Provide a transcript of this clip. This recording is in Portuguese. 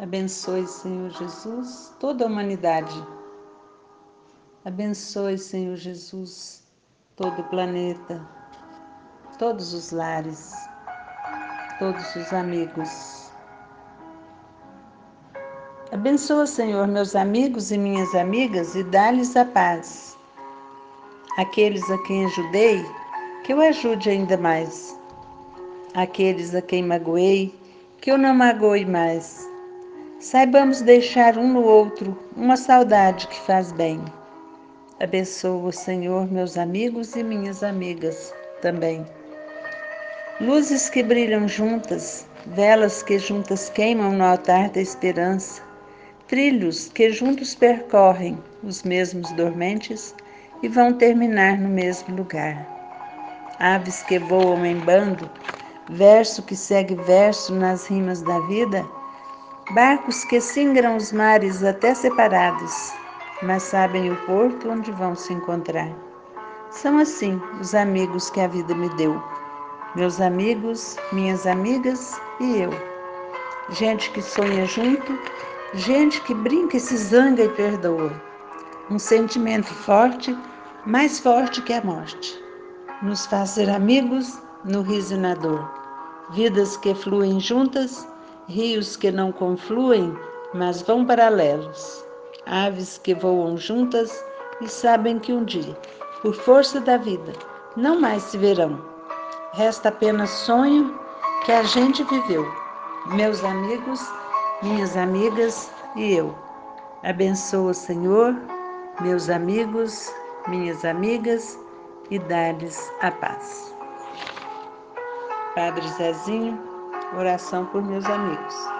Abençoe, Senhor Jesus, toda a humanidade. Abençoe, Senhor Jesus, todo o planeta, todos os lares, todos os amigos. Abençoa, Senhor, meus amigos e minhas amigas e dá-lhes a paz. Aqueles a quem ajudei, que eu ajude ainda mais. Aqueles a quem magoei, que eu não magoe mais. Saibamos deixar um no outro uma saudade que faz bem. Abençoa, Senhor, meus amigos e minhas amigas também. Luzes que brilham juntas, velas que juntas queimam no altar da esperança, trilhos que juntos percorrem os mesmos dormentes e vão terminar no mesmo lugar. Aves que voam em bando, verso que segue verso nas rimas da vida, barcos que singram os mares até separados, mas sabem o porto onde vão se encontrar. São assim os amigos que a vida me deu, meus amigos, minhas amigas e eu. Gente que sonha junto, gente que brinca e se zanga e perdoa. Um sentimento forte, mais forte que a morte. Nos faz ser amigos no riso e na dor vidas que fluem juntas, rios que não confluem, mas vão paralelos, aves que voam juntas e sabem que um dia, por força da vida, não mais se verão. Resta apenas sonho que a gente viveu, meus amigos, minhas amigas e eu. Abençoa, Senhor, meus amigos, minhas amigas e dá-lhes a paz. Padre Zezinho, oração por meus amigos.